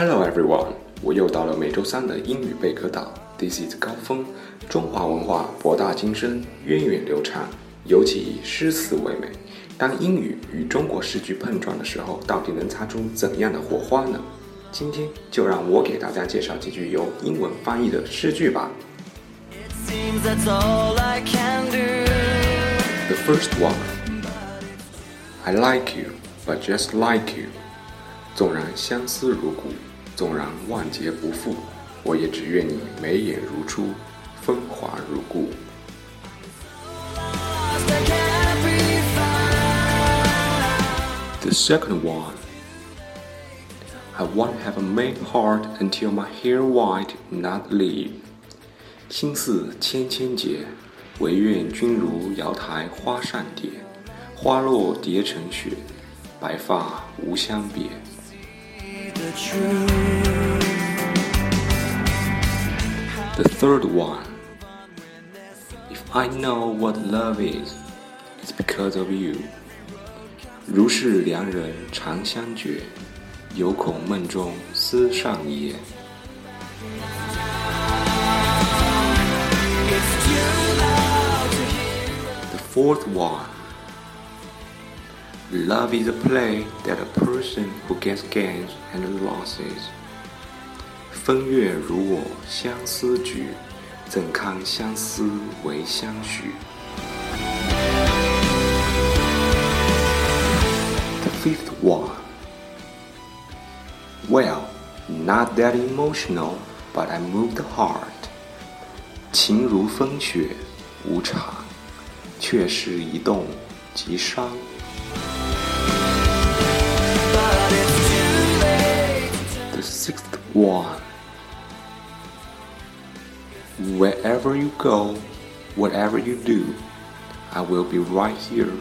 Hello everyone，我又到了每周三的英语贝壳岛。This is 高峰。中华文化博大精深，源远流长，尤其以诗词为美。当英语与中国诗句碰撞的时候，到底能擦出怎样的火花呢？今天就让我给大家介绍几句由英文翻译的诗句吧。Seems that's all I can do. The first one. I like you, but just like you. 纵然相思如故，纵然万劫不复，我也只愿你眉眼如初，风华如故。The second one. I won't have a made heart until my hair white not leave. 心似千千结，唯愿君如瑶台花上蝶，花落蝶成雪，白发无相别。The truth. The third one. If I know what love is, it's because of you. 如是良人长相绝，犹恐梦中思上也。 The fourth one. Love is a play that a person who gets gains and losses. 风月如我相思菊，怎堪相思为相许？The fifth one. Well, not that emotional, but I moved the heart. 情如风雪无常，却是一动即伤。 The sixth one. Wherever you go, whatever you do, I will be right here,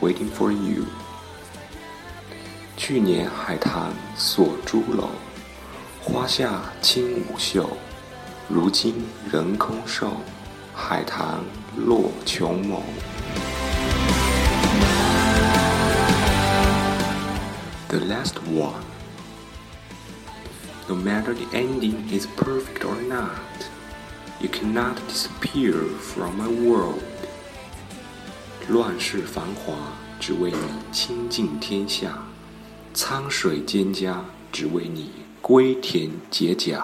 waiting for you. 去年海棠锁朱楼，花下轻舞袖。如今人空瘦，海棠落琼眸。 The last one. No matter the ending is perfect or not, you cannot disappear from my world. 乱世繁华，只为你倾尽天下；沧水蒹葭，只为你归田结葭。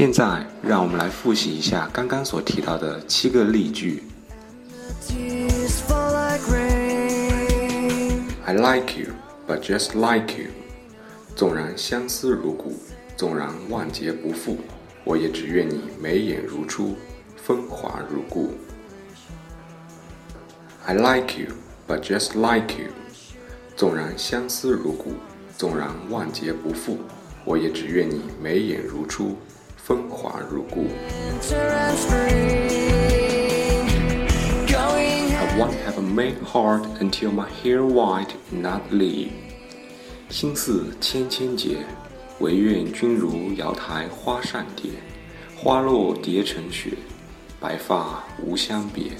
现在，让我们来复习一下刚刚所提到的七个例句。I like you, but just like you。纵然相思如故，纵然万劫不复，我也只愿你眉眼如初，风华如故。I like you, but just like you。纵然相思如故，纵然万劫不复，我也只愿你眉眼如初，风华如故。I won't have a made heart until my hair white not leave。心似千千结，唯愿君如瑶台花上蝶，花落蝶成雪，白发无相别。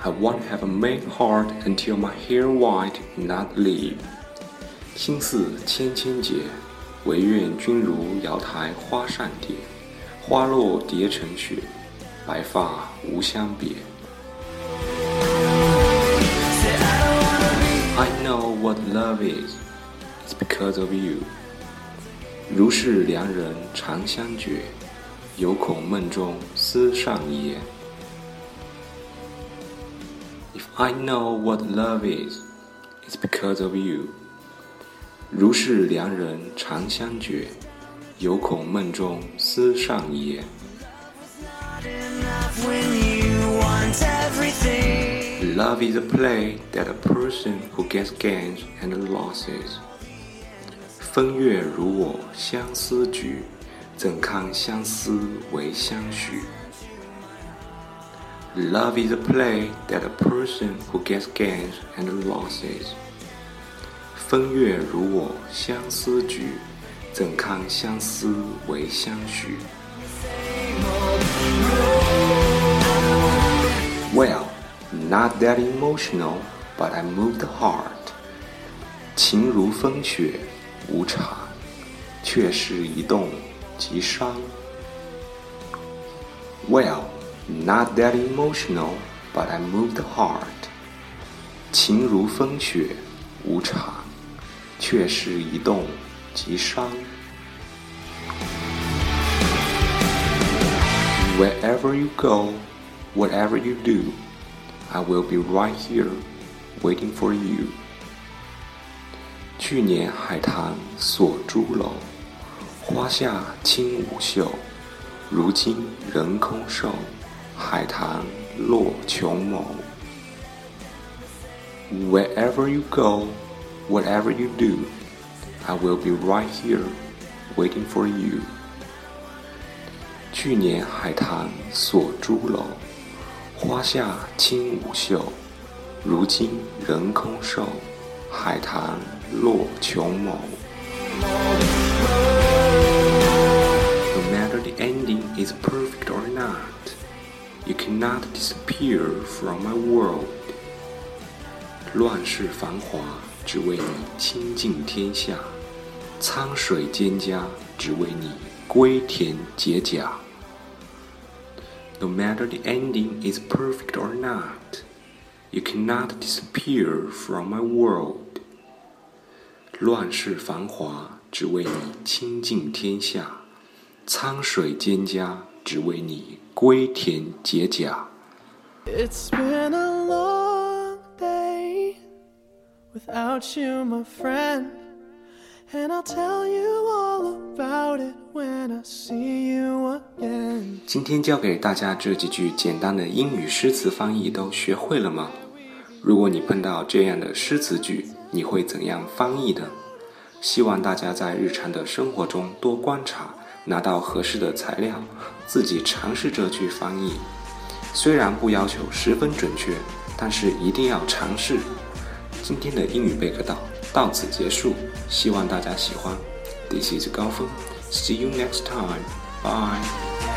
I won't have a made heart until my hair white not leave。心似千千结，唯愿君如瑶台花上蝶，花落蝶成雪，白发无相别。I know what love is, it's because of you。如是良人长相绝，犹恐梦中思上言。If I know what love is, it's because of you。如是良人长相绝，犹恐梦中思上也。Love is a play that a person who gets gains and losses。风月如我相思举，怎堪相思为相许？Love is a play that a person who gets gains and losses。风月如我相思举，怎堪相思为相许？Well, not that emotional, but I moved the heart。情如风雪，无常，却是一动即伤。Well, not that emotional, but I moved the heart。情如风雪，无常，却是一动即伤。Wherever you go, whatever you do, I will be right here, waiting for you. 去年海棠锁朱楼，花下轻舞袖。如今人空瘦，海棠落琼眸。Wherever you go, whatever you do, I will be right here, waiting for you. 去年海棠锁朱楼，花下轻舞袖。如今人空瘦，海棠落琼眸。No matter the ending is perfect or not, you cannot disappear from my world. 乱世繁华， 只为你倾尽天下；沧水蒹葭，只为你归田结甲。No matter the ending is perfect or not, you cannot disappear from my world. 乱世繁华，只为你倾尽天下；沧水蒹葭，只为你归田结甲。It's been a without you, my friend. And I'll tell you all about it when I see you again. 今天教给大家这几句简单的英语诗词翻译都学会了吗？如果你碰到这样的诗词句，你会怎样翻译呢？希望大家在日常的生活中多观察，拿到合适的材料，自己尝试着去翻译。虽然不要求十分准确，但是一定要尝试。今天的英语备课到到此结束，希望大家喜欢。This is 高峰，See you next time. Bye.